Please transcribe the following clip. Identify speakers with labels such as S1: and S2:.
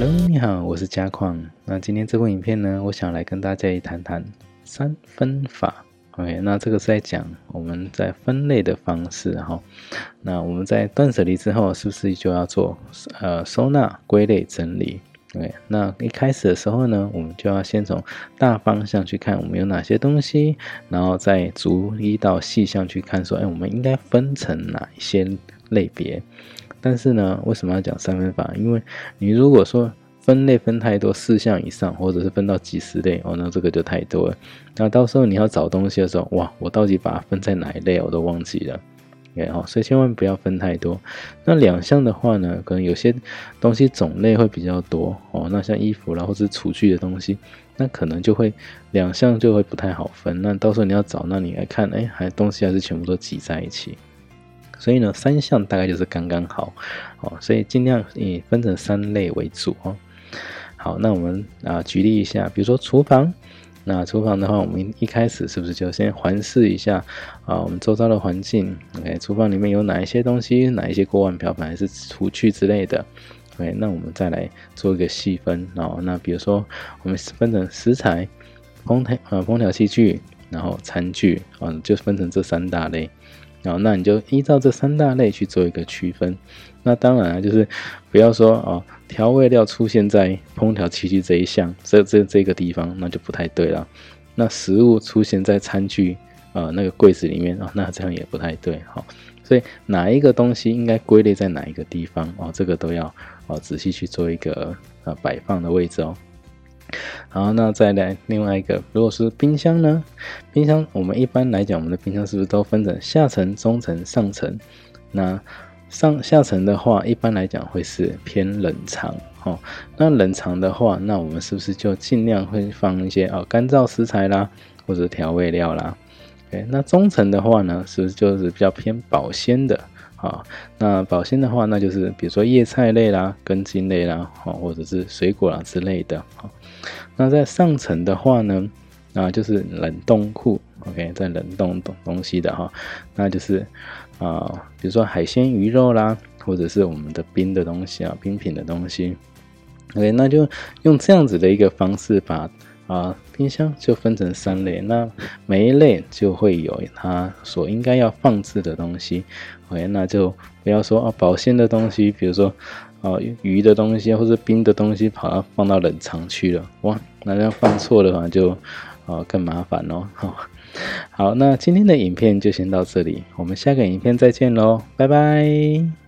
S1: Hello，你好，我是嘉矿。那今天这部影片呢，我想来跟大家一谈谈三分法。OK，那这个是在讲我们在分类的方式哈。那我们在断舍离之后，是不是就要做呃收纳、归类、整理？OK，那一开始的时候呢，我们就要先从大方向去看我们有哪些东西，然后再逐一到细项去看，说哎，我们应该分成哪一些类别？但是呢，为什么要讲三分法？因为你如果说分类分太多，四项以上，或者是分到几十类哦，那这个就太多了。那到时候你要找东西的时候，哇，我到底把它分在哪一类，我都忘记了。OK 哈，所以千万不要分太多。那两项的话呢，可能有些东西种类会比较多哦。那像衣服啦，或是厨具的东西，那可能就会两项就会不太好分。那到时候你要找，那你来看，哎，还东西还是全部都挤在一起。所以呢，三项大概就是刚刚好，哦，所以尽量以分成三类为主哦。好，那我们啊举例一下，比如说厨房，那厨房的话，我们一开始是不是就先环视一下啊，我们周遭的环境？OK，厨房里面有哪一些东西，哪一些锅碗瓢盆还是厨具之类的？OK，那我们再来做一个细分哦。那比如说，我们分成食材、烹调呃烹调器具，然后餐具啊，就分成这三大类。然后，那你就依照这三大类去做一个区分。那当然啊，就是不要说哦，调味料出现在烹调器具这一项，这这这个地方，那就不太对了。那食物出现在餐具啊那个柜子里面啊，那这样也不太对。好，所以哪一个东西应该归类在哪一个地方哦，这个都要哦仔细去做一个呃摆放的位置哦。好，那再来另外一个，如果是冰箱呢？冰箱我们一般来讲，我们的冰箱是不是都分成下层、中层、上层？那上下层的话，一般来讲会是偏冷藏，哦。那冷藏的话，那我们是不是就尽量会放一些哦干燥食材啦，或者调味料啦？哎，那中层的话呢，是不是就是比较偏保鲜的？啊，那保鲜的话，那就是比如说叶菜类啦、根茎类啦，哦，或者是水果啦之类的。好，那在上层的话呢，啊，就是冷冻库，OK，在冷冻东东西的哈，那就是啊，比如说海鲜、鱼肉啦，或者是我们的冰的东西啊，冰品的东西，OK，那就用这样子的一个方式把。啊，冰箱就分成三类，那每一类就会有它所应该要放置的东西。OK，那就不要说啊，保鲜的东西，比如说啊鱼的东西或者冰的东西，跑到放到冷藏去了，哇，那要放错的话就啊更麻烦哦。好，好，那今天的影片就先到这里，我们下个影片再见喽，拜拜。